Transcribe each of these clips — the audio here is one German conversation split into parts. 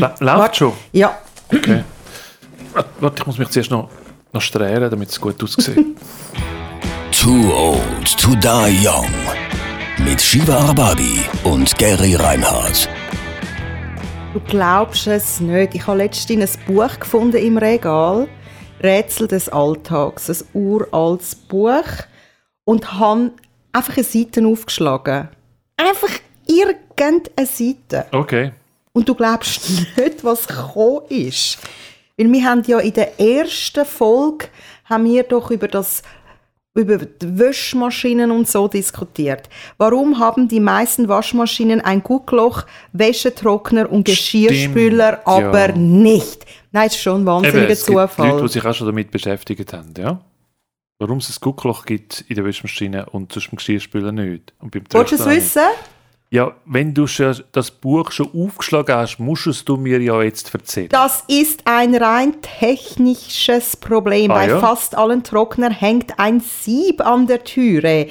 La läuft schon? Ja. Okay. Warte, ich muss mich zuerst noch, noch strählen, damit es gut aussieht. Too old to die young. Mit Shiva Arbabi und Gary Reinhardt. Du glaubst es nicht. Ich habe letztens ein Buch gefunden im Regal. Rätsel des Alltags. Ein uraltes Buch. Und habe einfach eine Seite aufgeschlagen. Einfach irgendeine Seite. Okay. Und du glaubst nicht, was gekommen ist. Weil wir haben ja in der ersten Folge haben wir doch über das über die Waschmaschinen und so diskutiert. Warum haben die meisten Waschmaschinen ein Guckloch, Wäschetrockner und Geschirrspüler, Stimmt, aber ja. nicht? Nein, das ist schon ein wahnsinniger es gibt Zufall. Leute, die sich auch schon damit beschäftigt haben, ja? Warum es ein Guckloch gibt in der Waschmaschine und beim Geschirrspüler nicht. Und beim Willst du es nicht. Ja, wenn du schon das Buch schon aufgeschlagen hast, musst du mir ja jetzt erzählen. Das ist ein rein technisches Problem. Ah, Bei ja? fast allen Trocknern hängt ein Sieb an der Türe.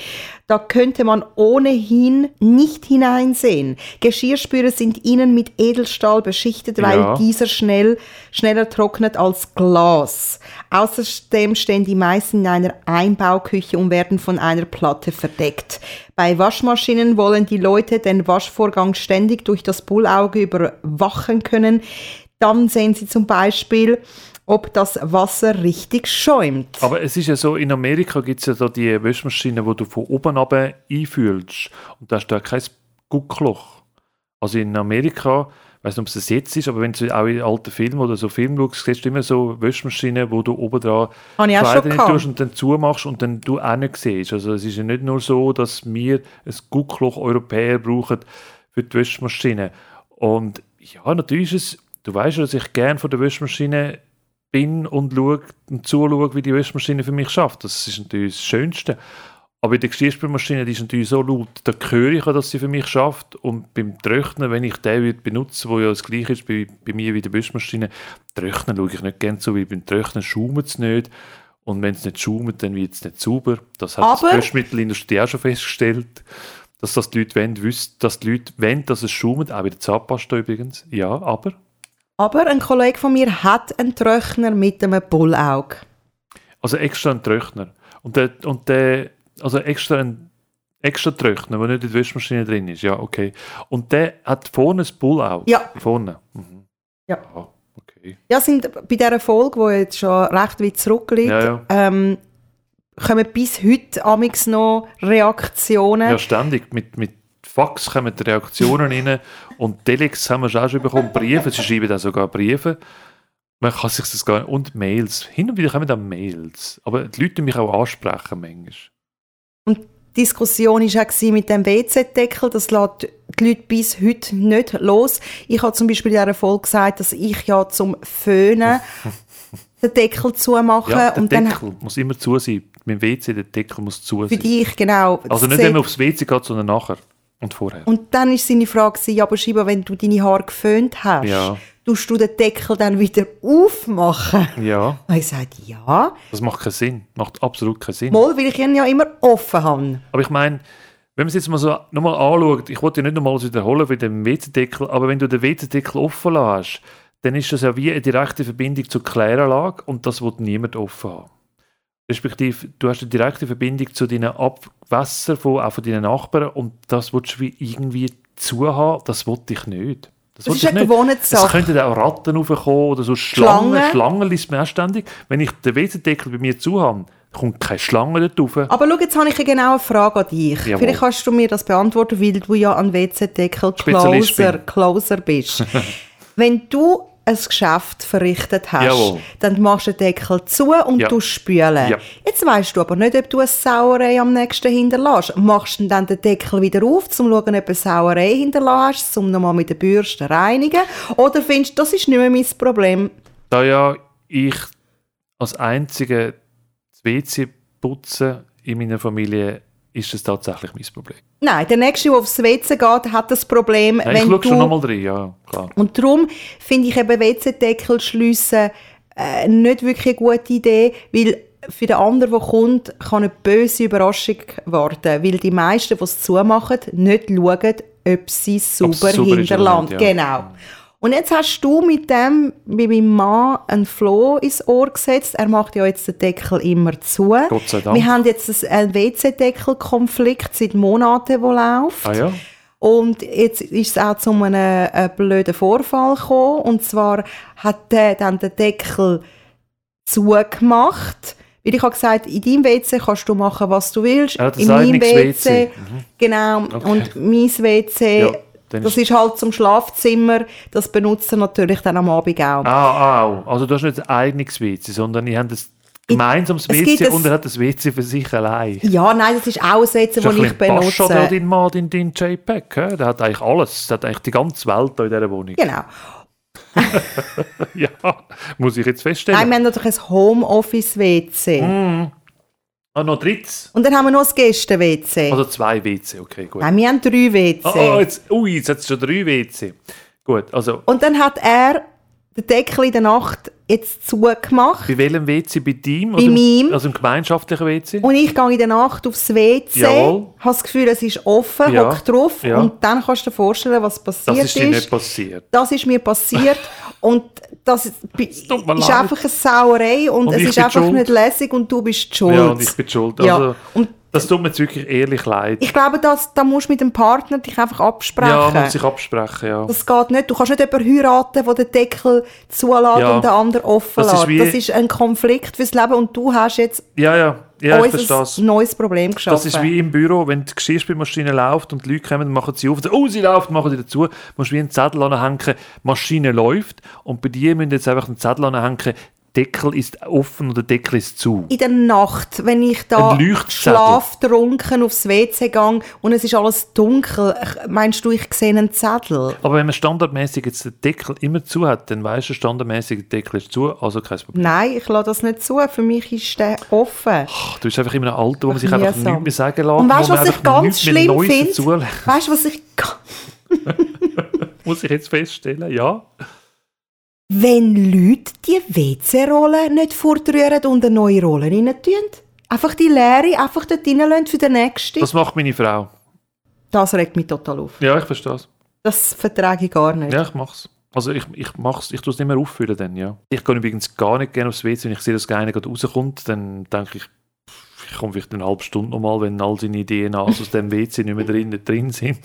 Da könnte man ohnehin nicht hineinsehen. Geschirrspüler sind innen mit Edelstahl beschichtet, weil Ja. dieser schnell, schneller trocknet als Glas. Außerdem stehen die meisten in einer Einbauküche und werden von einer Platte verdeckt. Bei Waschmaschinen wollen die Leute den Waschvorgang ständig durch das Bullauge überwachen können. Dann sehen sie zum Beispiel, ob das Wasser richtig schäumt. Aber es ist ja so, in Amerika gibt es ja da die Waschmaschinen, wo du von oben runter einfühlst. Und da hast du ja kein Guckloch. Also in Amerika, ich weiß nicht, ob es das jetzt ist, aber wenn du auch in alten Filmen oder so Filme schaust, siehst du immer so Waschmaschinen, wo du oben dran Kleider tust und dann zumachst und dann du auch nicht siehst. Also es ist ja nicht nur so, dass wir ein Guckloch Europäer brauchen für die Waschmaschine. Und ja, natürlich ist es, du weißt ja, dass ich gerne von der Waschmaschine bin und schaue und zuschaue, wie die Waschmaschine für mich schafft. Das ist natürlich das Schönste. Aber in der Geschirrspülmaschine, die ist natürlich so laut, da höre ich ja, dass sie für mich schafft. Und beim Trocknen, wenn ich den benutzen, wo ja das gleiche ist bei, bei mir wie der Waschmaschine, Trocknen schaue ich nicht gerne so, weil beim Trocknen schaumt es nicht. Und wenn es nicht schaumt, dann wird es nicht sauber. Das hat Aber- die Waschmittelindustrie auch schon festgestellt, dass das die Leute wollen, wissen, dass die Leute wollen, dass es schaumt, auch bei der Zahnpasta übrigens. Ja, aber... Aber ein Kollege von mir hat einen Trockner mit einem Bullauge. Also extra ein Trockner. Und der, und der also extra ein extra Trockner, der nicht in der Waschmaschine drin ist. Ja, okay. Und der hat vorne ein Bullauge. Ja. Vorne. Mhm. Ja. Ah, okay. Ja, sind bei dieser Folge, die jetzt schon recht weit zurückliegt, Ja, ja. Ähm, kommen bis heute amix noch Reaktionen. Ja, ständig. Mit, mit Fax kommen die Reaktionen rein und Telex haben wir schon auch schon bekommen. Briefe, sie schreiben auch sogar Briefe. Man kann sich das gar nicht. Und Mails. Hin und wieder kommen dann Mails. Aber die Leute mich auch ansprechen manchmal. Die Diskussion war auch mit dem WC-Deckel. Das lässt die Leute bis heute nicht los. Ich habe zum Beispiel in dieser Folge gesagt, dass ich ja zum Föhnen den Deckel zumache. Ja, der und dann Deckel muss immer zu sein. Mit dem WC, der Deckel muss zu für sein. dich, genau. Also nicht, wenn man aufs WC geht, sondern nachher und vorher. Und dann ist seine Frage, ja, aber Shiba, wenn du deine Haare geföhnt hast, Ja. tust du den Deckel dann wieder aufmachen? Ja, Und ich sagte, ja, das macht keinen Sinn. Macht absolut keinen Sinn. mal, weil ich ihn ja immer offen habe. Aber ich meine, wenn man es jetzt mal so nochmal anschaut, ich wollte ja nicht nochmals wiederholen für den WC-Deckel, aber wenn du den WC-Deckel offen lässt, dann ist das ja wie eine direkte Verbindung zur Kläranlage und das will niemand offen haben. Respektive, du hast eine direkte Verbindung zu deinen Abwässern, von, auch von deinen Nachbarn und das willst du wie irgendwie zuhaben, das wollte ich nicht. Das will ist eine. Gewohnheitssache. Es könnten auch Ratten raufkommen oder so Schlangen. Schlangen. Schlangen liest man ständig. Wenn ich den WC-Deckel bei mir zu habe, kommt keine Schlange dort rauf. Aber schau, jetzt habe ich eine genaue Frage an dich. Jawohl. Vielleicht kannst du mir das beantworten, weil du ja an WC-Deckel Closer. Closer bist. Wenn du ein Geschäft verrichtet hast, Jawohl. dann machst du den Deckel zu und Ja. du spülen. Ja. Jetzt weißt du aber nicht, ob du eine Sauerei am nächsten hinterlässt. Machst du dann den Deckel wieder auf, um zu schauen, ob du eine Sauerei hinterlässt um nochmal mit der Bürste reinigen? Oder findest du, das ist nicht mehr mein Problem? Da ja ich als einziger das WC putze in meiner Familie, ist das tatsächlich mein Problem. Nein, der Nächste, der aufs WC geht, hat das Problem, Nein, ich wenn schaue du... schon nochmal rein, ja, klar. Und darum finde ich eben WC-Deckel schliessen äh, nicht wirklich eine gute Idee, weil für den anderen, der kommt, kann eine böse Überraschung warten, weil die meisten, die es zumachen, nicht schauen, ob sie es sauber es sauber hinterlassen. ja. Genau. Und jetzt hast du mit dem, wie meinem Mann, ein Floh ins Ohr gesetzt. Er macht ja jetzt den Deckel immer zu. Gott sei Dank. Wir haben jetzt einen WC-Deckel-Konflikt seit Monaten, der läuft. Ah ja? Und jetzt ist es auch zu einem äh, blöden Vorfall gekommen. Und zwar hat der dann den Deckel zugemacht. Weil ich habe gesagt, in deinem WC kannst du machen, was du willst. Ja, in meinem Einungs-WC. WC. Genau. Okay. Und mein WC, Ja, dann das ist- ist halt zum Schlafzimmer. Das benutzt er natürlich dann am Abend auch. Ah, auch. Also du hast nicht ein eigenes WC, sondern ihr habt ein gemeinsames es gibt WC ein- und er hat das WC für sich allein. Ja, nein, das ist auch ein WC, Ist das ein ich bisschen Pascha, der benutze. dein Mann, dein, dein JPEG. hä? Der hat eigentlich alles. Der hat eigentlich die ganze Welt da in dieser Wohnung. Genau. Ja, muss ich jetzt feststellen. Nein, wir haben natürlich ein Homeoffice-WC. Mhm. Ah, noch drittes. Und dann haben wir noch das Gäste-WC. Also zwei WC, okay, gut. Nein, wir haben drei WC. Ah, ah, jetzt, ui, jetzt hat es schon drei WC. Gut, also Und dann hat er den Deckel in der Nacht jetzt zugemacht. bei welchem WC? Bei deinem? Bei meinem. Also im gemeinschaftlichen WC? Und ich gehe in der Nacht aufs WC, Jawohl. habe das Gefühl, es ist offen, Ja. hock drauf Ja. und dann kannst du dir vorstellen, was passiert das ist. ist dir nicht passiert. das ist mir passiert und das ist, mir ist einfach eine Sauerei und, Und es ist einfach schuld. nicht lässig und du bist schuld. Ja, und ich bin schuld. Ja, Also, und das tut mir jetzt wirklich ehrlich leid. ich glaube, das, da musst du mit dem Partner dich einfach absprechen. Ja, muss sich absprechen, ja. Das geht nicht. Du kannst nicht jemanden heiraten, der den Deckel zulässt Ja. und den anderen offen Das ist lässt. wie- Das ist ein Konflikt fürs Leben und du hast jetzt Ja, ja, ja, es. neues Problem geschaffen. Das ist wie im Büro, wenn die Geschirrspülmaschine läuft und die Leute kommen, machen sie auf, oh, sie läuft, machen sie dazu, musst du wie einen Zettel anhängen, Maschine läuft und bei dir müssen jetzt einfach einen Zettel anhängen, Deckel ist offen oder Deckel ist zu. in der Nacht, wenn ich da schlaftrunken aufs WC gehe und es ist alles dunkel, meinst du, ich sehe einen Zettel? Aber wenn man standardmäßig jetzt den Deckel immer zu hat, dann weißt du, standardmäßig der Deckel ist zu, also kein Problem. Nein, ich lasse das nicht zu. Für mich ist der offen. Ach, Du bist einfach in einem Alter, wo man sich einfach nichts mehr sagen lässt, Und weißt du, was ich ganz schlimm finde? Weißt du, was ich Muss ich jetzt feststellen, ja. Wenn Leute die WC-Rolle nicht fortrühren und eine neue Rolle rein tun? Einfach die leere einfach dort reinlassen für den nächsten? Das macht meine Frau. Das regt mich total auf. Ja, ich verstehe es. Das vertrage ich gar nicht. Ja, ich mach's. Also ich, ich mach's, ich tue es nicht mehr auffüllen dann, ja. Ich gehe übrigens gar nicht gerne aufs WC, wenn ich sehe, dass einer gerade rauskommt, dann denke ich, ich komme vielleicht eine halbe Stunde nochmal, wenn all seine DNAs aus dem WC nicht mehr drin, drin sind.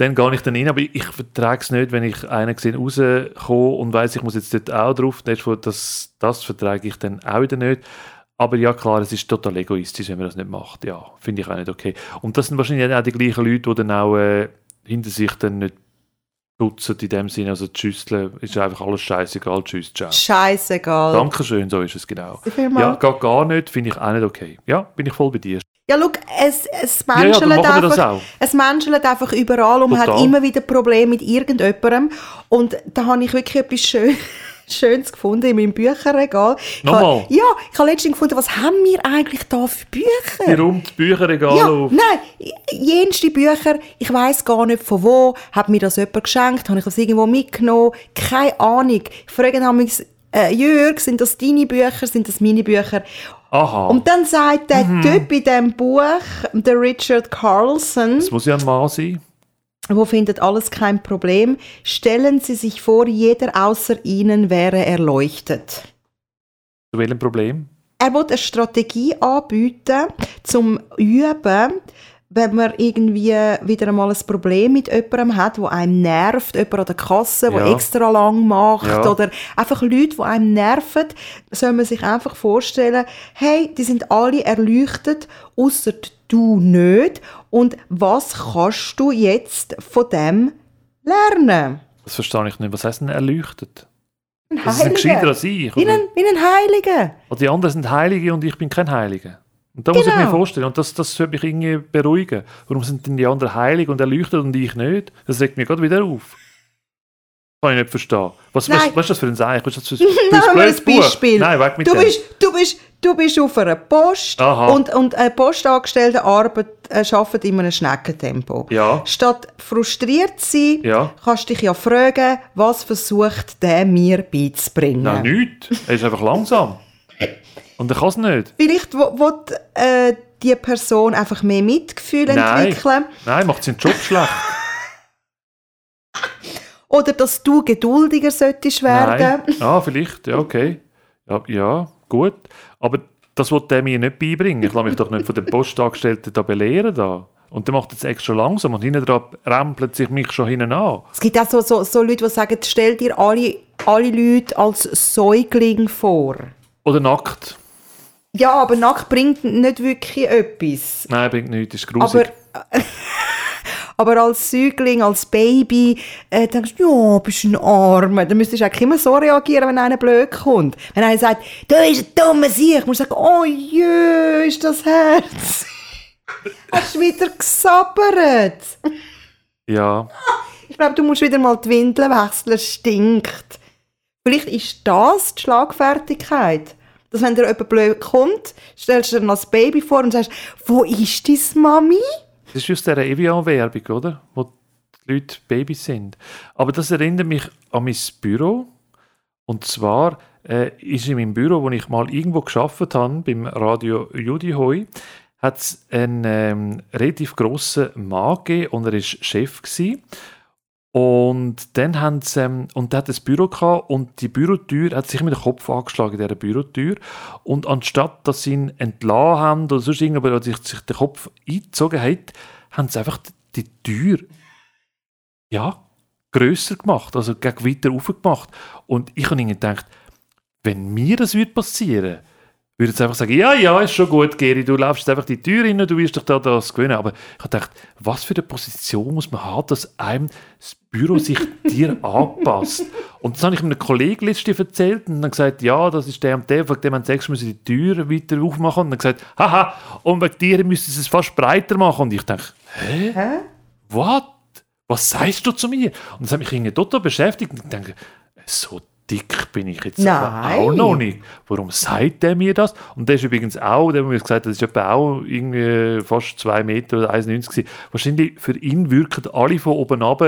Dann gehe ich dann rein, aber ich, ich vertrage es nicht, wenn ich einen gesehen rauskomme und weiss, ich muss jetzt dort auch drauf, das, das, das vertrage ich dann auch wieder nicht. Aber ja, klar, es ist total egoistisch, wenn man das nicht macht. Ja, finde ich auch nicht okay. Und das sind wahrscheinlich auch die gleichen Leute, die dann auch äh, hinter sich dann nicht putzen in dem Sinne. Also die Schüsseln ist einfach alles scheißegal. Tschüss, ciao. Scheißegal. Dankeschön, so ist es genau. Ja, geht gar nicht, finde ich auch nicht okay. Ja, bin ich voll bei dir. Ja, schau, es, es Ja, ja, menschelt wir das einfach, es menschelt einfach überall und man hat immer wieder Probleme mit irgendjemandem. Und da habe ich wirklich etwas schön, Schönes gefunden in meinem Bücherregal. Ich Nochmal? habe- Ja, ich habe letztens gefunden, was haben wir eigentlich da für Bücher? räumt die Bücherregale Ja, auf. nein, jenste Bücher, ich weiß gar nicht von wo, hat mir das jemand geschenkt, habe ich das irgendwo mitgenommen, keine Ahnung. Ich frage mich, äh, Jörg, sind das deine Bücher, sind das meine Bücher? Aha, Und dann sagt der Mhm. Typ in diesem Buch, der Richard Carlson, das muss ja ein Mann sein. wo findet alles kein Problem, stellen Sie sich vor, jeder außer Ihnen wäre erleuchtet. Zu welchem Problem? Er will eine Strategie anbieten, zum Üben, wenn man irgendwie wieder einmal ein Problem mit jemandem hat, wo einem nervt, jemand an der Kasse, der Ja. extra lang macht, Ja. oder einfach Leute, die einem nerven, soll man sich einfach vorstellen, hey, die sind alle erleuchtet, außer du nicht. Und was kannst du jetzt von dem lernen? Das verstehe ich nicht. Was heisst denn erleuchtet? Ein Das ist ein gescheiter Heiliger. als ich. Wie ein, wie ein Heiliger. Und die anderen sind Heilige und ich bin kein Heiliger. Und da muss ich mir Genau. vorstellen, und das, das sollte mich irgendwie beruhigen. Warum sind denn die anderen heilig und erleuchtet und ich nicht? Das regt mir gerade wieder auf. Kann ich nicht verstehen. Was, was, Nein. was ist das für ein Seich? Was ist das für ein, für ein? Beispiel. Nein, weg mit Du dem. bist, du, bist, du bist auf einer Post Aha. und, und eine Postangestellte arbeit, äh, arbeitet in einem Schneckentempo. Ja. Statt frustriert zu sein, Ja. kannst du dich ja fragen, was versucht der mir beizubringen. Nein, nichts. Er ist einfach langsam. Und er kann es nicht. Vielleicht will, äh, die Person einfach mehr Mitgefühl Nein. entwickeln. Nein, macht seinen Job schlecht. Oder dass du geduldiger solltest werden. Nein. Ah, vielleicht, ja, okay. Ja, ja, gut. Aber das will der mir nicht beibringen. Ich lasse mich doch nicht von den Postangestellten da belehren. Da. Und der macht jetzt extra langsam und hinten dran rempelt sich mich schon hinten an. Es gibt auch so, so, so Leute, die sagen, stell dir alle, alle Leute als Säugling vor. Oder nackt. Ja, aber nackt bringt nicht wirklich etwas. Nein, bringt nichts, ist grusig. Aber, aber als Säugling, als Baby, äh, denkst du, ja, bist ein Armer. Dann müsstest du eigentlich immer so reagieren, wenn einer blöd kommt. Wenn einer sagt, du bist ein dummer Sieg, musst du sagen, oh jö, ist das Herz. Hast du wieder gesabbert? Ja. Ich glaube, du musst wieder mal die Windeln wechseln, stinkt. Vielleicht ist das die Schlagfertigkeit. Dass wenn dir jemand blöd kommt, stellst du dir noch das Baby vor und sagst, wo ist deine Mami? Das ist aus dieser Evian-Werbung, oder? Wo die Leute Babys sind. Aber das erinnert mich an mein Büro. Und zwar äh, ist in meinem Büro, wo ich mal irgendwo geschafft habe, beim Radio Judi Hoi, hat es einen ähm, relativ grossen Mann gegeben und er war Chef. Gewesen. Und dann haben sie, ähm, und der hat ein Büro gehabt und die Bürotür hat sich mit dem Kopf angeschlagen, dieser Bürotür. Und anstatt, dass sie ihn entlassen haben oder sonst irgendwas, oder sich, sich den Kopf eingezogen hat, haben sie einfach die Tür, ja, grösser gemacht, also gegen weiter aufgemacht. Und ich habe ihnen gedacht, wenn mir das würde passieren würde jetzt einfach sagen, ja, ja, ist schon gut, Geri, du laufst jetzt einfach die Tür rein, du wirst dich da das gewinnen. Aber ich habe gedacht, was für eine Position muss man haben, dass einem das Büro sich dir anpasst. Und das habe ich einem Kollegen letztens erzählt und dann gesagt, ja, das ist der und der, von dem man sagst, müssen die Tür weiter aufmachen. Und dann gesagt, haha, und wegen dir müssen sie es fast breiter machen. Und ich denke, hä? Hä? What? Was sagst du zu mir? Und das hat mich irgendwie total beschäftigt. Und ich denke, so dick bin ich jetzt aber auch noch nicht. Warum sagt der mir das? Und der ist übrigens auch, der hat mir gesagt, das ist etwa auch irgendwie fast zwei Meter oder 1,90 Wahrscheinlich für ihn wirken alle von oben ab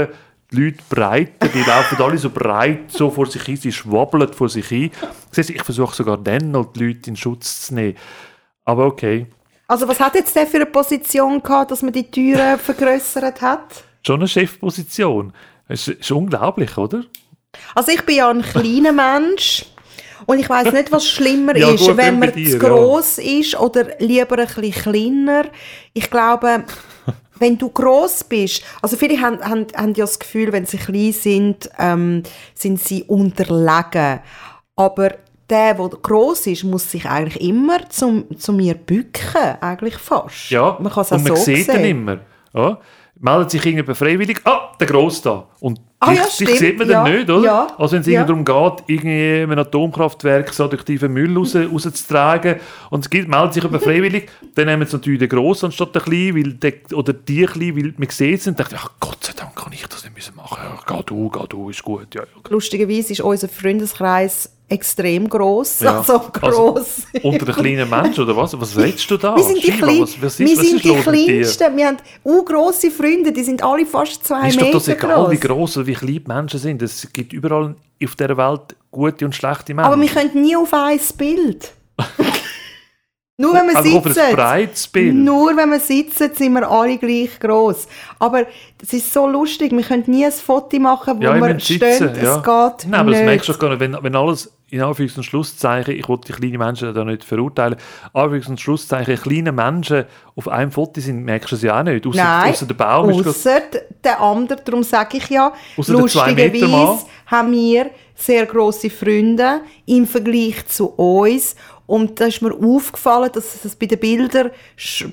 die Leute breiter, die laufen alle so breit so vor sich hin, sie schwabbeln vor sich hin. Ich versuche sogar dann noch die Leute in Schutz zu nehmen. Aber okay. Also was hat jetzt der für eine Position gehabt, dass man die Türen vergrößert hat? Schon eine Chefposition. Das ist, ist unglaublich, oder? Also ich bin ja ein kleiner Mensch und ich weiß nicht, was schlimmer ja, ist, gut, wenn man dir, zu gross ja. ist oder lieber ein bisschen kleiner. Ich glaube, wenn du gross bist, also viele haben, haben, haben ja das Gefühl, wenn sie klein sind, ähm, sind sie unterlegen. Aber der, der gross ist, muss sich eigentlich immer zum, zu mir bücken, eigentlich fast. Ja, man kann es auch und man so sieht sehen. ihn immer. Ja meldet sich irgendjemand freiwillig, ah, der Gross da. Und ah, dich, ja, dich sieht man ja, dann nicht, oder? Ja, also wenn es ja. darum geht, irgendwie ein Atomkraftwerk so tiefen Müll raus, rauszutragen und es gibt, meldet sich jemand freiwillig, dann nehmen sie natürlich den Grossen anstatt den Kleinen, weil der, oder die Kleinen, weil man sieht und denkt, ach Gott sei Dank kann ich das nicht müssen machen. Ja, geh du, geh du, ist gut. Ja, ja. Lustigerweise ist unser Freundeskreis extrem groß, ja. also groß. Also, unter den kleinen Menschen oder was? Was redest du da? Wir sind die, Klein was, was ist, wir sind die Kleinsten. Wir haben auch grosse Freunde, die sind alle fast zwei ist Meter groß. Ist doch das egal, groß. wie gross oder wie klein die Menschen sind. Es gibt überall auf dieser Welt gute und schlechte Menschen. Aber wir können nie auf ein Bild. Nur wenn wir also sitzen. Nur wenn wir sitzen, sind wir alle gleich groß. Aber es ist so lustig, wir können nie ein Foto machen, wo ja, wir stehen. Ja. Es geht Nein, aber nicht. das merkst du gar nicht. Wenn, wenn alles in Anführungs- und Schlusszeichen, ich wollte die kleinen Menschen da nicht verurteilen, Anführungs- und Schlusszeichen, kleine Menschen auf einem Foto sind, merkst du es ja auch nicht. Ausser, Nein, ausser der Baum ausser der andere, darum sage ich ja, lustigerweise haben wir sehr grosse Freunde im Vergleich zu uns und da ist mir aufgefallen, dass es bei den Bildern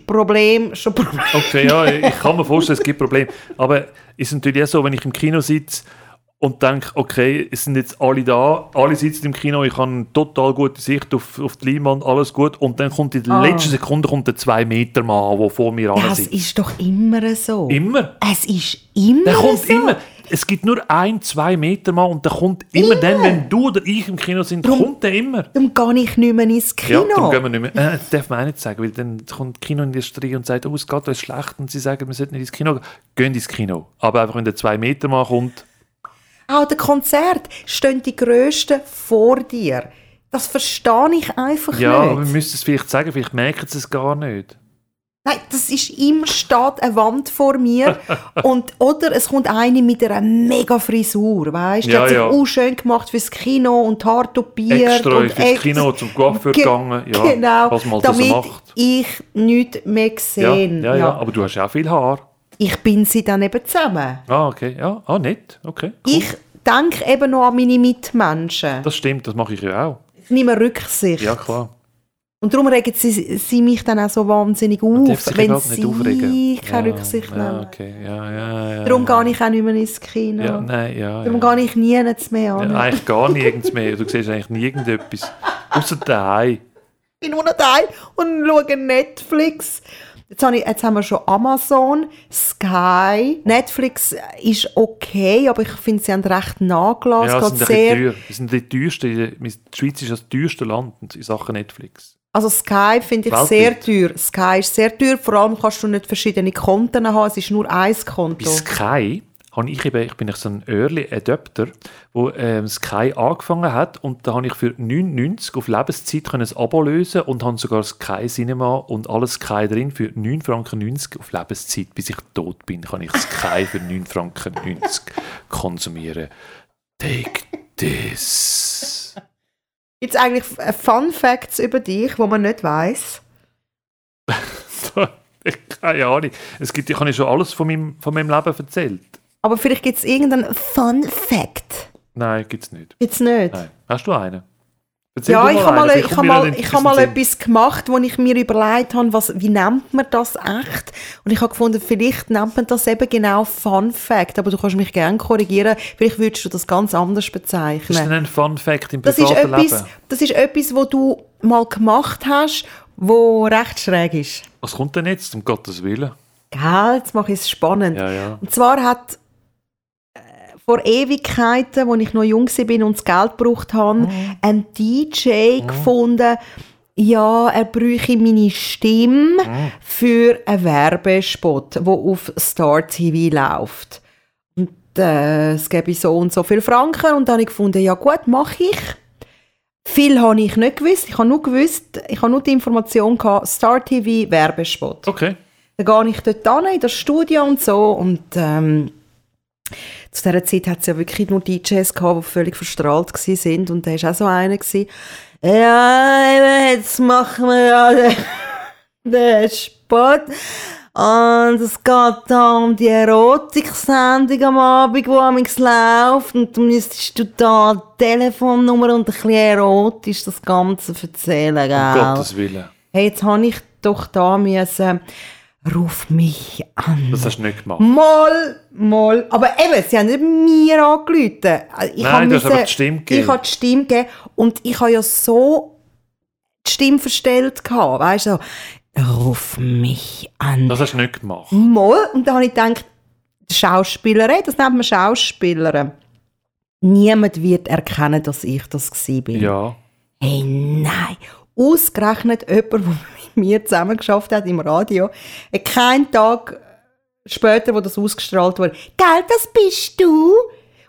Problem schon Problem Okay, ja, ich kann mir vorstellen, es gibt Probleme. Aber es ist natürlich auch so, wenn ich im Kino sitze und denke, okay, es sind jetzt alle da, alle sitzen im Kino, ich habe eine total gute Sicht auf, auf die Leinwand, alles gut. Und dann kommt in der ah. letzten Sekunde kommt der 2 Meter Mann, der vor mir an Das ist doch immer so. Immer? Es ist immer der kommt so. immer. Es gibt nur ein, zwei Meter Mann und der kommt immer, immer. dann, wenn du oder ich im Kino sind, drum, kommt der immer. Dann gehe ich nicht mehr ins Kino. Ja, dann gehen wir nicht mehr. Äh, das darf man auch nicht sagen, weil dann kommt die Kinoindustrie und sagt, oh, es geht uns schlecht und sie sagen, wir sollten nicht ins Kino gehen. Gehen ins Kino. Aber einfach, wenn der 2 Meter Mann kommt, auch der Konzert stehen die Größten vor dir. Das verstehe ich einfach ja, nicht. Ja, wir müssen es vielleicht sagen, vielleicht merken sie es gar nicht. Nein, das ist immer steht eine Wand vor mir und oder es kommt eine mit einer mega Frisur, weißt? Die Ja, hat sich ja. auch schön gemacht fürs Kino und Haar topiert Extra und fürs ex- Kino zum Coiffeur Ge- gegangen. Ja, genau, was man halt so damit macht. ich nichts mehr Ja, gesehen. ja, ja, aber du hast ja auch viel Haar. Ich bin sie dann eben zusammen. Ah, okay. Ja, ah, nett. Okay. Cool. Ich denke eben noch an meine Mitmenschen. Das stimmt, das mache ich ja auch. Ich nehme Rücksicht. Ja, klar. Und darum regen sie, sie mich dann auch so wahnsinnig auf, sich wenn nicht aufregen. sie keine ja, Rücksicht ja, nehmen. okay. ja, ja, ja. Darum ja. gehe ich auch nicht mehr ins Kino. Ja, nein, ja. Darum ja. gehe ich nie jetzt mehr an. Ja, eigentlich gar nirgends mehr. Du siehst eigentlich nie irgendetwas. Außer daheim. Ich bin nur noch da und schaue Netflix. Jetzt, habe ich, jetzt haben wir schon Amazon, Sky. Netflix ist okay, aber ich finde, sie haben recht nachgelassen. Ja, sind sehr, teuer. Wir sind die teuerste. Die Schweiz ist das teuerste Land in Sachen Netflix. also Sky finde ich Weltweit. sehr teuer. Sky ist sehr teuer, vor allem kannst du nicht verschiedene Konten haben, es ist nur ein Konto. Bei Sky habe ich eben, ich bin so ein Early Adapter, wo ähm, Sky angefangen hat und da habe ich für 9,90 auf Lebenszeit können ein Abo lösen und habe sogar Sky Cinema und alles Sky drin für 9,90 Franken auf Lebenszeit, bis ich tot bin, kann ich Sky für 9,90 Franken konsumieren. Take this. Gibt es eigentlich Fun Facts über dich, wo man nicht weiß? keine Ahnung. Es gibt, ich habe schon alles von meinem, von meinem Leben erzählt. Aber vielleicht gibt es irgendeinen Fun Fact. Nein, gibt es nicht. Gibt's nicht? Nein. Hast du einen? Erzähl Ja, ich habe mal, einen, ich mir mal, ich habe mal etwas gemacht, wo ich mir überlegt habe, was, wie nennt man das echt? Und ich habe gefunden, vielleicht nennt man das eben genau Fun Fact, aber du kannst mich gerne korrigieren, vielleicht würdest du das ganz anders Das ist bezeichnen. ein Fun Fact im Das ist, privaten etwas, Leben. das ist etwas, wo du mal gemacht hast, wo recht schräg ist. Was kommt denn jetzt, um Gottes Willen? Gell, jetzt mache ich es spannend. Ja, ja. Und zwar hat vor Ewigkeiten, als ich noch jung war und das Geld gebraucht habe, ein DJ gefunden, ja, er bräuchte meine Stimme für einen Werbespot, der auf Star TV läuft. Und äh, es gäbe so und so viel Franken. Und dann habe ich gefunden, ja gut, mache ich. Viel habe ich nicht gewusst. Ich habe nur gewusst, ich habe nur die Information gehabt, Star TV Werbespot. Okay. Dann gehe ich dort hin, in das Studio und so. Und ähm, zu dieser Zeit hat es ja wirklich nur DJs gehabt, die völlig verstrahlt waren. Und da war auch so einer. Gewesen. Ja, jetzt machen wir ja den, den Sport. Und es geht da um die Erotik-Sendung am Abend, die amigs läuft. Und du müsstest du da die Telefonnummer und ein bisschen erotisch das Ganze erzählen, Um gell? Gottes Willen. Hey, jetzt habe ich doch da müssen, ruf mich an. Das hast du nicht gemacht. Mal, mal. Aber eben, sie haben nicht mir angerufen. Ich Nein, habe du hast einfach die Stimme gegeben. Ich habe die Stimme gegeben und ich habe ja so die Stimme verstellt gehabt, weißt du, so, ruf mich an. Das hast du nicht gemacht. Mal. Und dann habe ich gedacht, Schauspielerin, das nennt man Schauspielerin. Niemand wird erkennen, dass ich das bin. Ja. Hey, nein. Ausgerechnet jemand, der mit mir zusammen geschafft hat im Radio, keinen Tag später, wo das ausgestrahlt wurde, «Gell, das bist du?»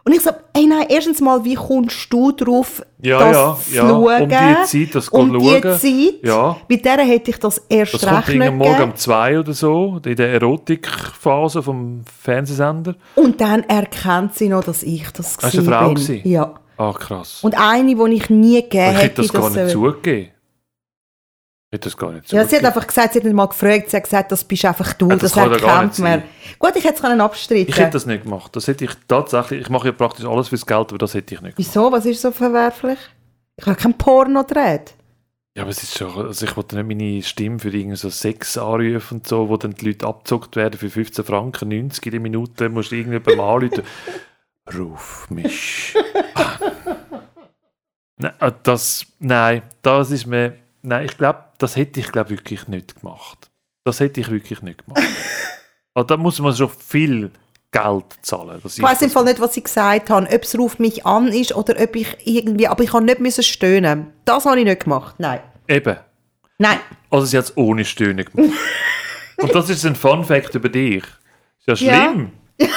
Und ich so, hey, nein, erstens mal, wie kommst du drauf, Ja, das ja, zu ja. schauen? Um die Zeit, das um schauen. die Zeit. Ja. Bei der hätte ich das erst Das kommt nicht irgendwann morgen gegeben. um zwei oder so, in der Erotikphase vom Fernsehsender. Und dann erkennt sie noch, dass ich das Hast du eine Frau bin. gewesen? Ja. Ah, krass. Und eine, die ich nie gegeben ich hätte. hätte das gar nicht zugegeben. Ich hätte das gar nicht Ja, sie hat einfach gesagt, sie hat nicht mal gefragt, sie hat gesagt, das bist einfach du, Ja, das das, erkennt man. sein. Gut, ich hätte es können abstreiten Ich hätte das nicht gemacht. Das hätte ich tatsächlich, ich mache ja praktisch alles fürs Geld, aber das hätte ich nicht gemacht. Wieso? Was ist so verwerflich? Ich habe kein Porno gedreht. Ja, aber es ist schon, also ich wollte nicht meine Stimme für irgendwie so Sex anrufen und so, wo dann die Leute abgezockt werden für 15 Franken, 90 in der Minute, musst du irgendjemandem anrufen. Ruf mich an. Nein, äh, das, nein, das ist mir, nein, ich glaube, das hätte ich glaube wirklich nicht gemacht. Das hätte ich wirklich nicht gemacht. Aber da muss man schon viel Geld zahlen. Ich weiß im Fall nicht, was sie gesagt haben, ob es ruft mich an ist oder ob ich irgendwie, aber ich habe nicht müssen stöhnen. Das habe ich nicht gemacht. Nein. Eben. Nein. Also sie hat es ohne Stöhnen gemacht. Und das ist ein Fun Fact über dich. Ist ja Ja.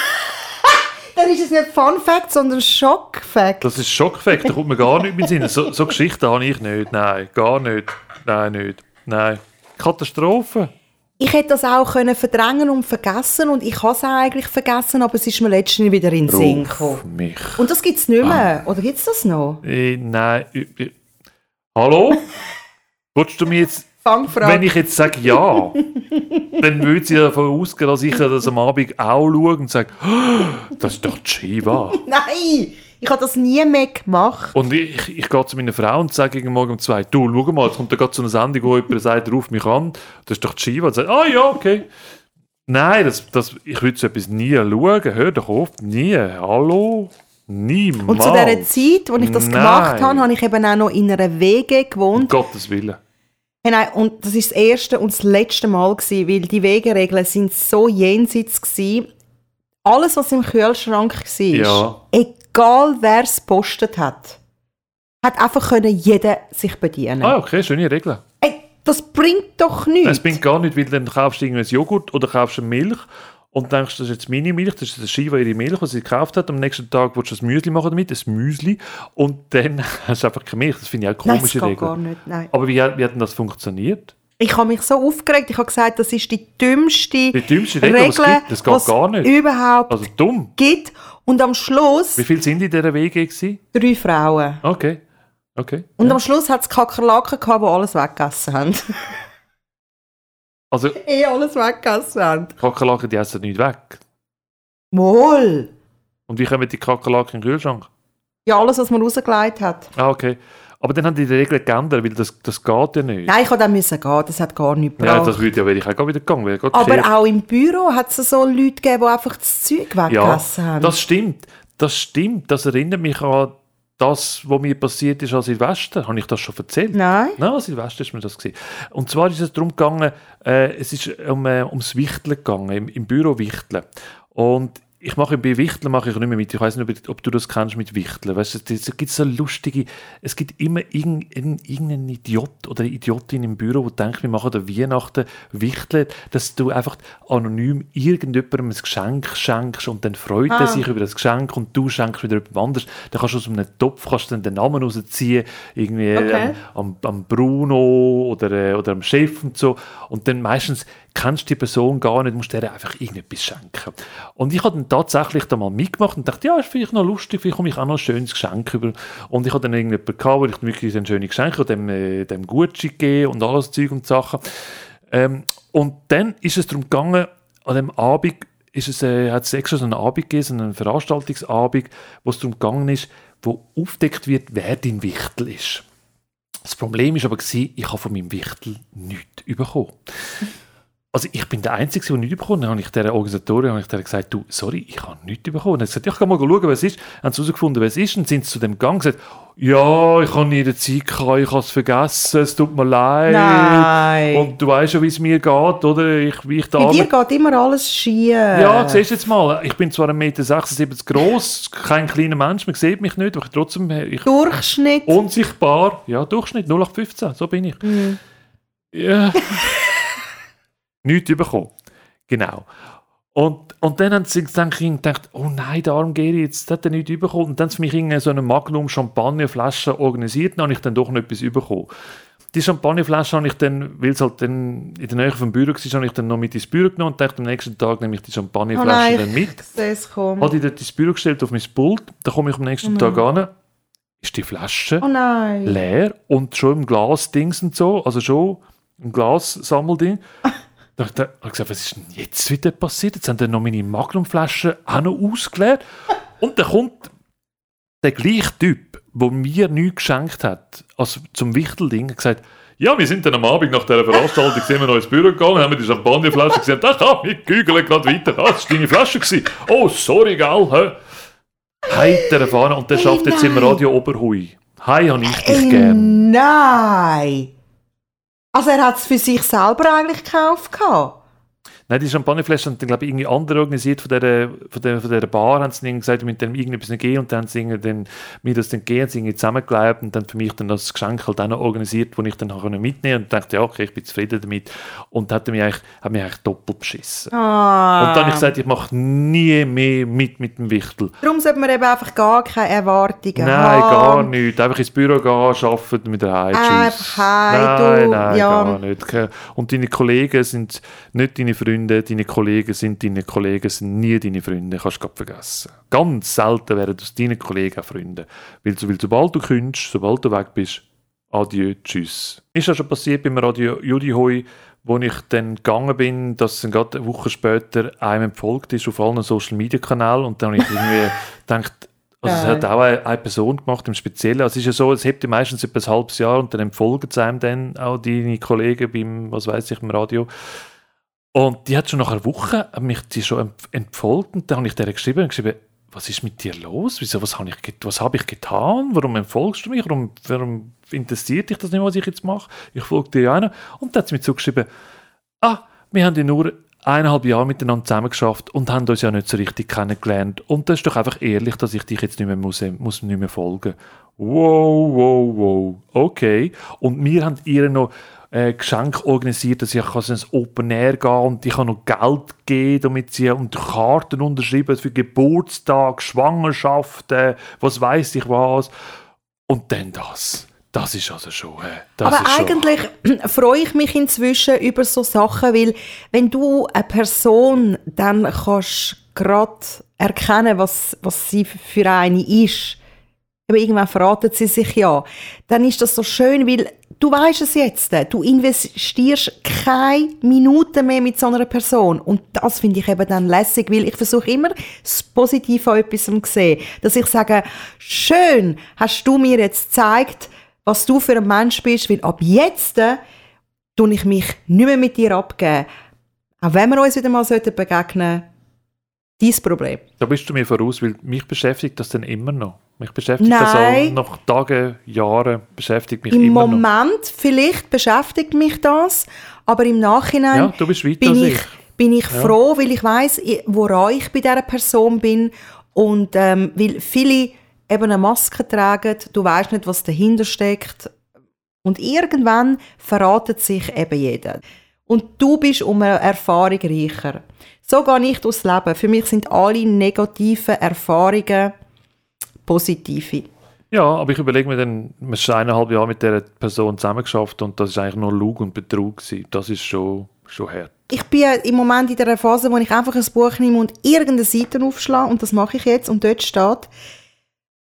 Dann ist es nicht Fun Fact, sondern Schock Fact. Das ist Schockfact, da kommt mir gar nicht in den Sinn. So, so Geschichten habe ich nicht. Nein, gar nicht. Nein, nicht. Nein. Katastrophe. ich hätte das auch können verdrängen und vergessen und ich habe es auch eigentlich vergessen, aber es ist mir letztens wieder in den Sinn gekommen. mich. Und das gibt es nicht mehr. Oder gibt es das noch? Äh, nein. äh, äh, Hallo? Wolltest du mir jetzt, Fangfrage. wenn ich jetzt sage ja, dann würde sie davon ausgehen, dass ich das am Abend auch schaue und sage, «Oh, das ist doch die Shiva. Nein! Ich habe das nie mehr gemacht. Und ich, ich gehe zu meiner Frau und sage gegen Morgen um zwei, du, schau mal, jetzt kommt da gerade so eine Sendung, wo jemand sagt, ruf mich an, das ist doch die Shiva. Und sagt, ah ja, okay. Nein, das, das, ich würde so etwas nie schauen, hör doch auf, nie, hallo, niemals. Und zu dieser Zeit, als ich das Nein. gemacht habe, habe ich eben auch noch in einer WG Um gewohnt. Gottes Willen. Hey, nein, und das ist das erste und das letzte Mal gewesen, weil die Wegeregeln sind so jenseits gewesen. Alles, was im Kühlschrank war, Ja. egal wer es postet hat, hat einfach können jeder sich bedienen. Ah, okay, schöne Regel. Ey, das bringt doch nichts. Es bringt gar nicht, weil dann kaufst du irgendein Joghurt oder kaufst eine Milch und denkst, das ist jetzt meine Milch, das ist das Shiva ihre Milch, die sie gekauft hat. Am nächsten Tag willst du das Müsli machen damit, das Müsli, und dann hast du einfach keine Milch. Das finde ich auch eine Nein, das komische geht gar Regel. nicht. Nein. Aber wie, wie hat denn das funktioniert? Ich habe mich so aufgeregt. Ich habe gesagt, das ist die dümmste, Die dümmste Regel, die es gibt, das geht gar nicht. überhaupt Also dumm. gibt. Und am Schluss Wie viele sind in dieser WG gewesen? drei Frauen. Okay. Okay. Und am Schluss hat es Kakerlaken gehabt, die alles weggegessen haben. Also, eh alles weggegessen haben. Kakerlaken, die essen nicht weg. Wohl. Und wie kommen die Kakerlaken in den Kühlschrank? Ja, alles, was man rausgelegt hat. Ah, okay. Aber dann haben die die Regeln geändert, weil das, das geht ja nicht. Nein, ich musste dann müssen gehen. Das hat gar nichts ja, gebracht. das würde ja, wäre ich auch wieder gegangen. wäre Aber gekehrt. auch im Büro hat es so Leute gegeben, die einfach das Zeug Ja, weggegessen haben. das stimmt. Das stimmt. Das erinnert mich an das, was mir passiert ist an Silvester. Habe ich das schon erzählt? Nein. Nein, an Silvester ist mir das gesehen. Und zwar ist es darum gegangen, äh, es ist um, äh, ums Wichteln gegangen, im, im Büro Wichteln. Und ich mache bei Wichteln mache ich nicht mehr mit. Ich weiß nicht, ob, du das kennst mit Wichteln. Weißt du, es gibt so lustige, es gibt immer irgendeinen irgendeinen Idiot oder eine Idiotin im Büro, die denkt, wir machen an Weihnachten Wichteln, dass du einfach anonym irgendjemandem ein Geschenk schenkst und dann freut er Ah. sich über das Geschenk und du schenkst wieder jemand anderes. Dann kannst du aus einem Topf kannst du dann den Namen rausziehen, irgendwie Okay. am, am Bruno oder, äh, oder am Chef und so. Und dann meistens kennst die Person gar nicht, musst der einfach irgendetwas schenken. Und ich habe dann tatsächlich da mal mitgemacht und dachte, ja, ist vielleicht noch lustig, vielleicht komme ich auch noch ein schönes Geschenk über. Und ich habe dann irgendjemanden gehabt, wo ich wirklich ein schönes Geschenk habe, dem, äh, dem Gucci gegeben und alles Zeug und Sachen. Ähm, und dann ist es darum gegangen, an dem Abend ist es, äh, hat es extra so einen Abend gegeben, einen Veranstaltungsabend, wo es darum gegangen ist, wo aufdeckt wird, wer dein Wichtel ist. Das Problem ist aber, gewesen, ich habe von meinem Wichtel nichts bekommen. Also ich bin der Einzige, der nichts bekommen hat. Dann habe ich der Organisatorin habe ich der gesagt, du, sorry, ich habe nichts bekommen. Dann hat gesagt, ja, ich kann mal schauen, was es ist. Dann haben sie herausgefunden, was es ist. Und sind sie zu dem Gang und gesagt, ja, ich habe nie die Zeit gehabt, ich habe es vergessen, es tut mir leid. Nein. Und du weißt schon, wie es mir geht, oder? Ich, wie ich da Bei dir geht immer alles schief. ja, siehst du jetzt mal, ich bin zwar 1,76 Meter groß, kein kleiner Mensch, man sieht mich nicht, aber trotzdem, äh, ich, Durchschnitt. unsichtbar, ja, Durchschnitt 0815, so bin ich. Ja. Nichts bekommen. Genau. Und, und dann haben sie dann gedacht, oh nein, der arme Geri, jetzt hat er nichts bekommen. Und dann haben sie mich irgendwie so eine Magnum Champagnerflasche organisiert, dann habe ich dann doch noch etwas bekommen. Die Champagnerflasche habe ich dann, weil es halt dann in der Nähe vom Büro war, habe ich dann noch mit ins Büro genommen und dachte, am nächsten Tag nehme ich die Oh Champagnerflasche nein, dann mit. ich. Habe die dort ins Büro gestellt auf mein Pult, dann komme ich am nächsten Tag an, ist die Flasche Oh leer und schon im Glas-Dings und so, also schon im Glas-Sammelding. Da habe ich gesagt, was ist denn jetzt wieder passiert? Jetzt haben dann noch meine Magnumflaschen auch noch ausgeleert. Und dann kommt der gleiche Typ, der mir nichts geschenkt hat, also zum Wichtelding, hat gesagt, ja, wir sind dann am Abend nach dieser Veranstaltung sind wir noch ins Büro gegangen, haben wir die Champagnerflasche gesehen, da komm, ich gügle gerade weiter, ah, das war deine Flasche. Gewesen. Oh, sorry, gell, hä? Heiter Fahne und der schafft jetzt im. Radio Oberhui. Hi, habe ich dich gern. Nein. Also er hat es für sich selber eigentlich gekauft. gehabt. Nein, die Champagnerflasche haben glaube ich, irgendwie andere organisiert von dieser, von dieser, von dieser Bar, haben sie gesagt, mit dem irgendetwas nicht gehen und dann haben sie dann, mir das dann gegeben, sie irgendwie zusammengeklebt und dann für mich dann das Geschenk halt auch noch organisiert, das ich dann auch mitnehmen konnte und dachte, ja, okay, ich bin zufrieden damit und hat mich eigentlich, hat mich eigentlich doppelt beschissen. Ah. Und dann habe ich gesagt, ich mache nie mehr mit mit dem Wichtel. Darum sollte man eben einfach gar keine Erwartungen Nein, haben. gar nicht. Einfach ins Büro gehen, arbeiten und wieder heim. Tschüss. Einfach heim, nein, nein, ja. gar nicht. Und deine Kollegen sind nicht deine Freunde, deine Kollegen sind deine Kollegen, sind nie deine Freunde. Kannst du vergessen. Ganz selten werden aus deinen Kollegen auch Freunde. Weil, weil sobald du kündigst, sobald du weg bist, adieu, tschüss. Ist ja schon passiert beim Radio Judy Hoi, wo ich dann gegangen bin, dass dann gerade eine Woche später einem empfolgt ist auf allen Social Media Kanälen und dann habe ich irgendwie gedacht, also es hat auch eine, eine Person gemacht im Speziellen. Also es ist ja so, es hebt ja meistens etwa ein halbes Jahr und dann empfolgen es einem dann auch deine Kollegen beim, was weiß ich, im Radio. Und die hat schon nach einer Woche mich die schon entfolgt und dann habe ich der geschrieben geschrieben, was ist mit dir los? Wieso, was habe ich, was ich getan? Warum entfolgst du mich? Warum, warum interessiert dich das nicht, was ich jetzt mache? Ich folge dir noch. Und dann hat sie mir zugeschrieben, ah, wir haben ja nur eineinhalb Jahre miteinander zusammengeschafft und haben uns ja nicht so richtig kennengelernt. Und das ist doch einfach ehrlich, dass ich dich jetzt nicht mehr, muss, muss nicht mehr folgen. Wow, wow, wow. Okay. Und wir haben ihr noch äh, Geschenk organisiert, dass ich kann ins Open Air gehen und ich habe noch Geld gegeben, damit sie und Karten unterschrieben für Geburtstag, Schwangerschaften, was weiß ich was. Und dann das. Das ist also schon. Äh, Aber ist schon, eigentlich freue ich mich inzwischen über so Sachen, weil wenn du eine Person dann kannst gerade erkennen, was, was sie für eine ist, aber irgendwann verraten sie sich ja, dann ist das so schön, weil du weißt es jetzt, du investierst keine Minute mehr mit so einer Person und das finde ich eben dann lässig, weil ich versuche immer das Positive an etwas zu sehen, dass ich sage, schön, hast du mir jetzt gezeigt, was du für ein Mensch bist, weil ab jetzt äh, tue ich mich nicht mehr mit dir abgeben. Auch wenn wir uns wieder mal sollten begegnen dein Problem. Da bist du mir voraus, weil mich beschäftigt das dann immer noch. Mich beschäftigt Nein. das auch nach Tagen, Jahren, beschäftigt mich Im immer noch. Moment vielleicht beschäftigt mich das, aber im Nachhinein Ja, du bist weiter bin ich, ich. bin ich froh, weil ich weiß, woran ich bei dieser Person bin und ähm, weil viele eben eine Maske tragen, du weißt nicht, was dahinter steckt und irgendwann verratet sich eben jeder. Und du bist um eine Erfahrung reicher. So gehe ich durchs Leben. Für mich sind alle negativen Erfahrungen positive. Ja, aber ich überlege mir dann, man ist eineinhalb Jahre mit dieser Person zusammengeschafft und das ist eigentlich nur Lug und Betrug gewesen. Das ist schon, schon hart. Ich bin im Moment in der Phase, wo ich einfach ein Buch nehme und irgendeine Seite aufschlage und das mache ich jetzt und dort steht,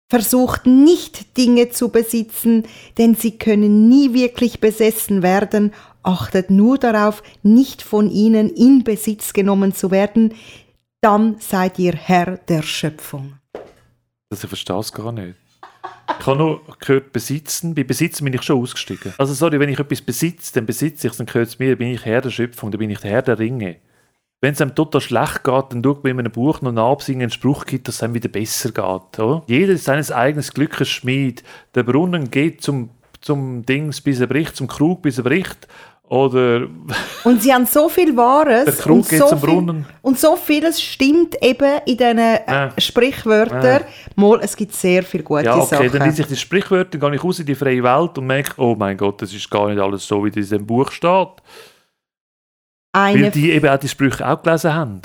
versucht nicht Dinge zu besitzen, denn sie können nie wirklich besessen werden, achtet nur darauf, nicht von ihnen in Besitz genommen zu werden, dann seid ihr Herr der Schöpfung. Also ich verstehe es gar nicht. Ich habe nur gehört, besitzen. Bei besitzen bin ich schon ausgestiegen. Also sorry, wenn ich etwas besitze, dann besitze ich es, dann gehört es mir, dann bin ich Herr der Schöpfung, dann bin ich der Herr der Ringe. Wenn es einem total schlecht geht, dann schaut man in einem Buch noch nach, ob einen Spruch gibt, dass es einem wieder besser geht. Oder? Jeder ist seines eigenen Glückes Schmied. Der Brunnen geht zum, zum Dings, bis er bricht, zum Krug, bis er bricht. Oder Und sie haben so viel Wahres. Der Krug und geht so zum viel, Brunnen. Und so vieles stimmt eben in diesen äh. Sprichwörtern. Mal, es gibt sehr viele gute ja, okay, Sachen. dann lese ich die Sprichwörter, gehe ich raus in die freie Welt und merke, oh mein Gott, das ist gar nicht alles so, wie das in diesem Buch steht. Weil Eine, die eben auch die Sprüche auch gelesen haben.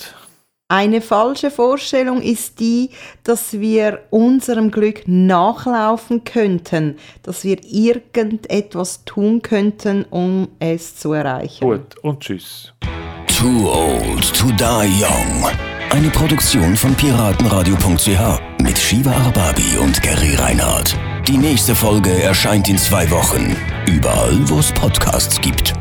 Eine falsche Vorstellung ist die, dass wir unserem Glück nachlaufen könnten, dass wir irgendetwas tun könnten, um es zu erreichen. Gut, und tschüss. Too Old to Die Young. Eine Produktion von piratenradio.ch mit Shiva Arbabi und Gary Reinhardt. Die nächste Folge erscheint in zwei Wochen. Überall, wo es Podcasts gibt.